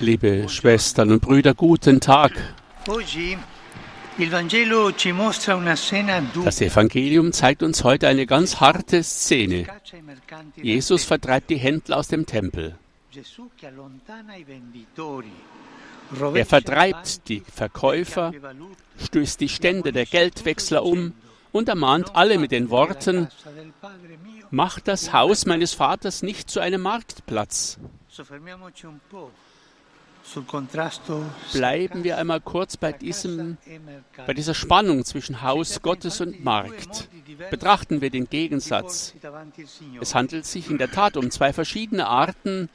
Liebe Schwestern und Brüder, guten Tag. Das Evangelium zeigt uns heute eine ganz harte Szene. Jesus vertreibt die Händler aus dem Tempel. Er vertreibt die Verkäufer, stößt die Stände der Geldwechsler um und ermahnt alle mit den Worten, macht das Haus meines Vaters nicht zu einem Marktplatz. Bleiben wir einmal kurz bei, diesem, bei dieser Spannung zwischen Haus Gottes und Markt. Betrachten wir den Gegensatz. Es handelt sich in der Tat um zwei verschiedene Arten,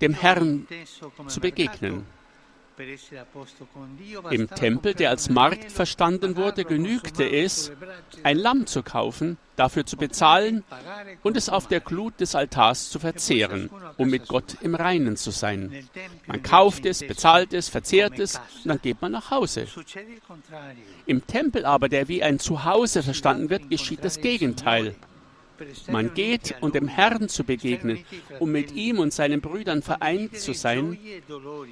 dem Herrn zu begegnen. Im Tempel, der als Markt verstanden wurde, genügte es, ein Lamm zu kaufen, dafür zu bezahlen und es auf der Glut des Altars zu verzehren, um mit Gott im Reinen zu sein. Man kauft es, bezahlt es, verzehrt es und dann geht man nach Hause. Im Tempel aber, der wie ein Zuhause verstanden wird, geschieht das Gegenteil. Man geht, um dem Herrn zu begegnen, um mit ihm und seinen Brüdern vereint zu sein,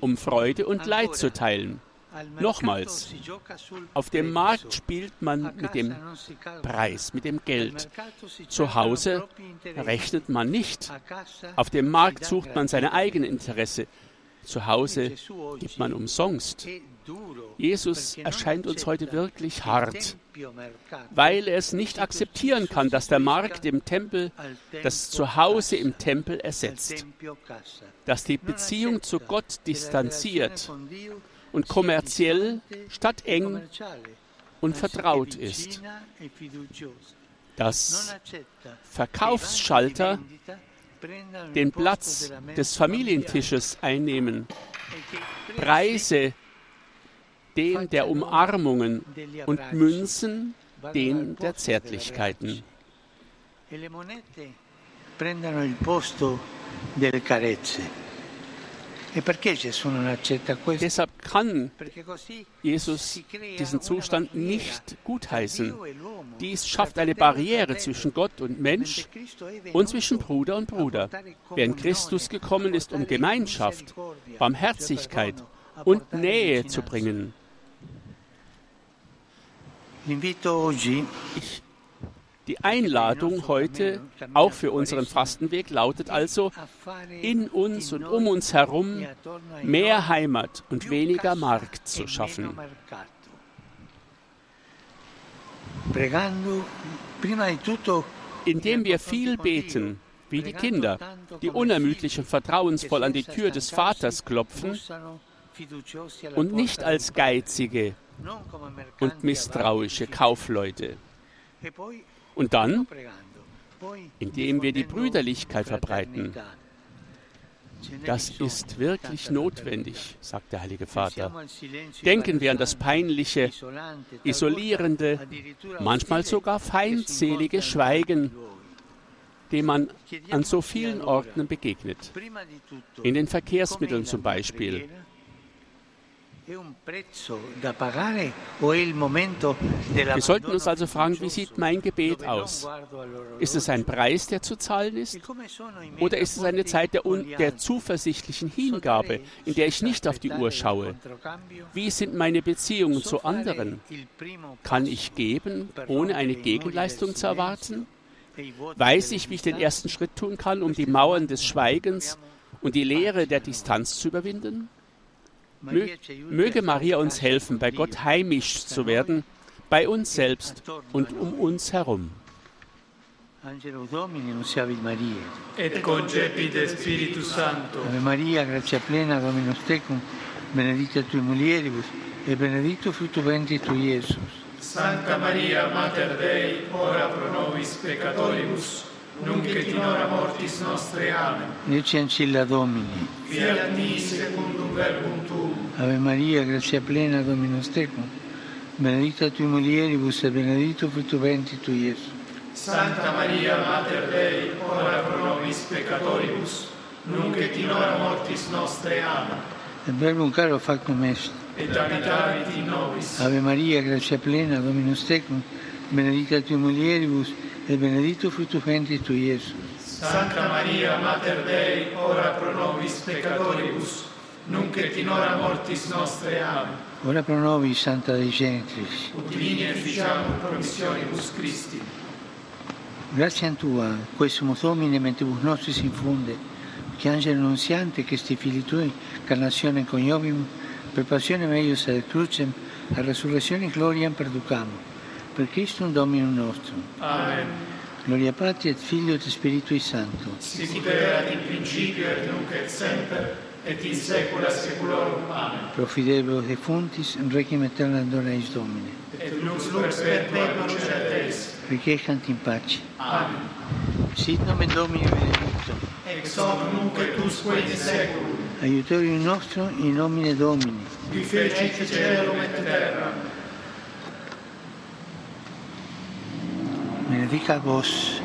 um Freude und Leid zu teilen. Nochmals, auf dem Markt spielt man mit dem Preis, mit dem Geld. Zu Hause rechnet man nicht. Auf dem Markt sucht man seine eigenen Interesse. Zu Hause gibt man umsonst. Jesus erscheint uns heute wirklich hart, weil er es nicht akzeptieren kann, dass der Markt im Tempel das Zuhause im Tempel ersetzt, dass die Beziehung zu Gott distanziert und kommerziell statt eng und vertraut ist, dass Verkaufsschalter den Platz des Familientisches einnehmen, Preise den der Umarmungen und Münzen den der Zärtlichkeiten. E le monete prendono il posto delle carezze. E? Deshalb kann Jesus diesen Zustand nicht gutheißen. E Dies schafft eine Barriere zwischen Gott und Mensch und zwischen Bruder und Bruder, während Christus gekommen ist, um Gemeinschaft, Barmherzigkeit und Nähe zu bringen. Ich, die Einladung heute, auch für unseren Fastenweg, lautet also, in uns und um uns herum e mehr Heimat und weniger Markt e zu schaffen. Indem wir viel beten, wie die Kinder, die unermüdlich und vertrauensvoll an die Tür des Vaters klopfen und nicht als geizige und misstrauische Kaufleute. Und dann, indem wir die Brüderlichkeit verbreiten. Das ist wirklich notwendig, sagt der Heilige Vater. Denken wir an das peinliche, isolierende, manchmal sogar feindselige Schweigen, dem man an so vielen Orten begegnet. In den Verkehrsmitteln zum Beispiel. Wir sollten uns also fragen, wie sieht mein Gebet aus? Ist es ein Preis, der zu zahlen ist? Oder ist es eine Zeit der, der zuversichtlichen Hingabe, in der ich nicht auf die Uhr schaue? Wie sind meine Beziehungen zu anderen? Kann ich geben, ohne eine Gegenleistung zu erwarten? Weiß ich, wie ich den ersten Schritt tun kann, um die Mauern des Schweigens und die Leere der Distanz zu überwinden? Mö möge Maria uns helfen, bei Gott heimisch zu werden, bei uns selbst und um uns herum. Angelo Domini, nunciavit Maria. et concepit Spiritus Sancto. Ave Maria, grazia plena, Dominus tecum, benedicta tui mulieribus, e benedictus fructus ventris tui, Iesus. Sancta Maria, Mater Dei, ora pro nobis peccatoribus, nunc et in hora mortis nostre. Amen. Ecce ancilla Domini. Fiat mi secundum verbum tuum. Ave Maria, grazia plena, Dominus tecum, benedicta tui mulieribus, e benedictus fructus ventris tui, Iesus. Sancta Maria, Mater Dei, ora pro nobis peccatoribus, nunc et in hora mortis nostre. Amen. Et verbum caro factum est. Et habitavit in nobis. Ave Maria, grazia plena, Dominus tecum, benedicta tui mulieribus, et benedictus fructus ventris tui, Iesus. Santa Maria, Mater Dei, ora pro nobis peccatoribus, nunc in hora mortis nostre. Amen. Ora pro nobis, Santa Dei Genitrix. Ut vini et ficiamur promissionibus Christi. Grazie a Tua, questo Domine, mentibus nostris infunde, che angelo annunziante, che sti fili Tui, carnazione coniovium, per passione meius ad crucem, a resurrezione gloriam perducamo. Per Christum Dominum nostrum. Amen. Gloria Patri et Filio et Spiritui Sancto. Sicut erat in principio et nunc et semper, et in saecula saeculorum. Amen. Pro fidelibus defuntis, requiem aeterna dona eis Domine. Et lux perpetua lucet eis. Requiescant in pace. Amen. Sit nomen Domini benedictum. Ex hoc nunc et usque in saeculum. Aiutorium nostrum in nomine Domini. Qui fecit celum et terram. Benedica vos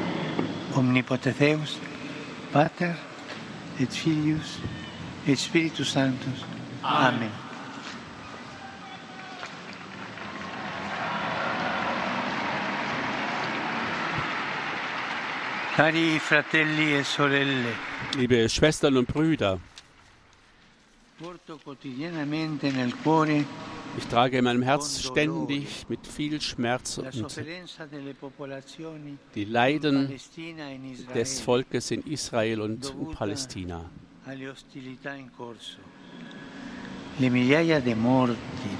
omnipotens Deus, Pater et Filius et Spiritus Sanctus. Amen. Cari fratelli e sorelle, Liebe Schwestern und Brüder, ich trage in meinem Herz ständig mit viel Schmerz und die Leiden e des Volkes in Israel und in Palästina.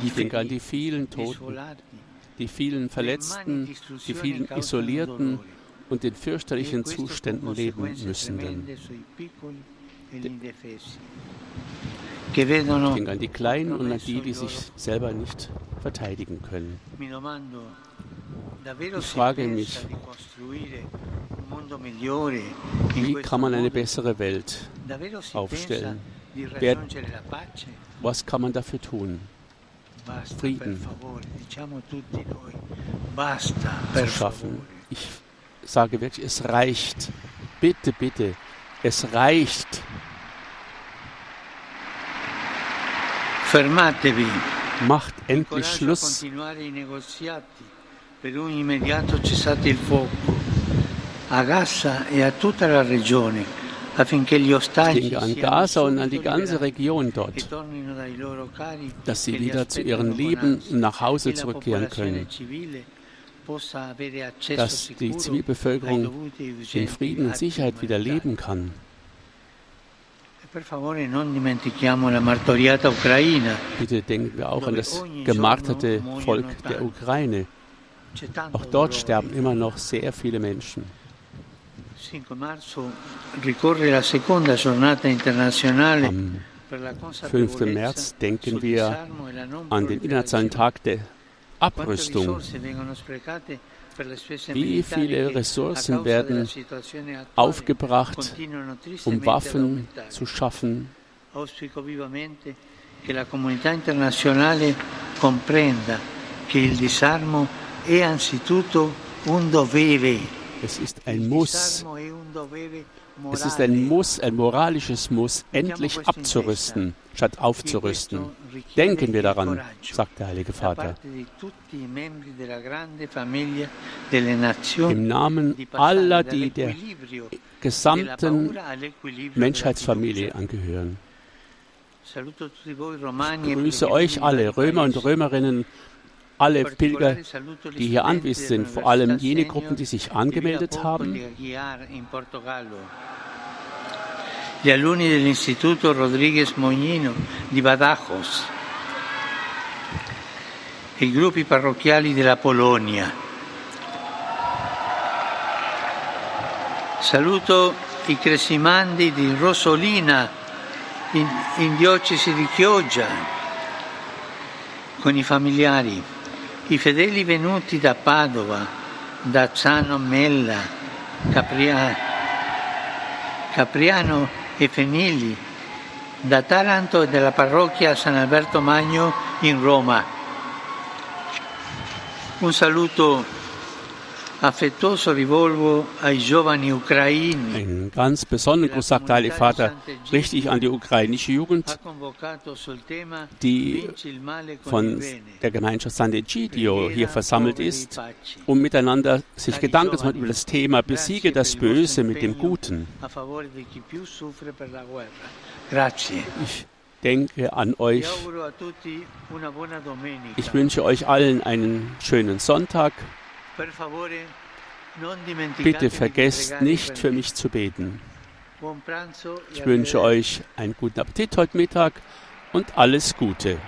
Ich denke an die vielen Toten, die vielen Verletzten, die vielen Isolierten und in fürchterlichen Zuständen leben müssenden. Ich denke an die Kleinen und an die, die sich selber nicht verteidigen können. Ich frage mich, Wie kann man eine bessere Welt aufstellen? Wer-? Was kann man dafür tun, Frieden. zu schaffen? Ich sage wirklich, es reicht. Bitte, bitte, es reicht. Fermatevi, Macht endlich Schluss. per un immediato cessate il fuoco Ich ostaggi denke an Gaza und an die ganze Region e dort, dass sie li wieder zu ihren Lieben nach Hause e zurückkehren können, dass die Zivilbevölkerung e in Frieden und Sicherheit wieder leben kann. E. Bitte denken wir auch an das gemarterte Volk der Ukraine. Auch dort sterben immer noch sehr viele Menschen. Am per la 5. consapevolezza März denken wir e an den internationalen. Tag der Abrüstung. Wie viele Ressourcen werden aufgebracht, um Waffen zu schaffen. Che la comunità internazionale comprenda che il disarmo è anzitutto un dovere. Es ist ein Muss. Es ist ein Muss, ein moralisches Muss, endlich abzurüsten, statt aufzurüsten. Denken wir daran, sagt der Heilige Vater. Im Namen aller, die der gesamten Menschheitsfamilie angehören. Ich e grüße euch alle, Römer und Römerinnen, alle Pilger, die hier anwesend sind, vor allem jene Gruppen, die sich angemeldet haben, Gli alunni dell'Istituto Rodriguez Mognino di Badajoz, i gruppi parrocchiali della Polonia. Saluto i cresimandi di Rosolina in, in diocesi di Chioggia con i familiari, i fedeli venuti da Padova, da Zano Mella, Capria- Capriano e Fenili, da Taranto e della parrocchia San Alberto Magno in Roma. Un saluto Einen ganz besonderen Gruß, sagt der Heilige Vater, richte ich an die ukrainische Jugend, die von der Gemeinschaft Sant'Egidio hier versammelt ist, um miteinander sich Gedanken zu machen über das Thema Besiege das Böse mit dem Guten. Ich denke an euch. Ich wünsche euch allen einen schönen Sonntag. Bitte vergesst nicht für mich zu beten. E Ich wünsche euch einen guten Appetit heute Mittag und alles Gute.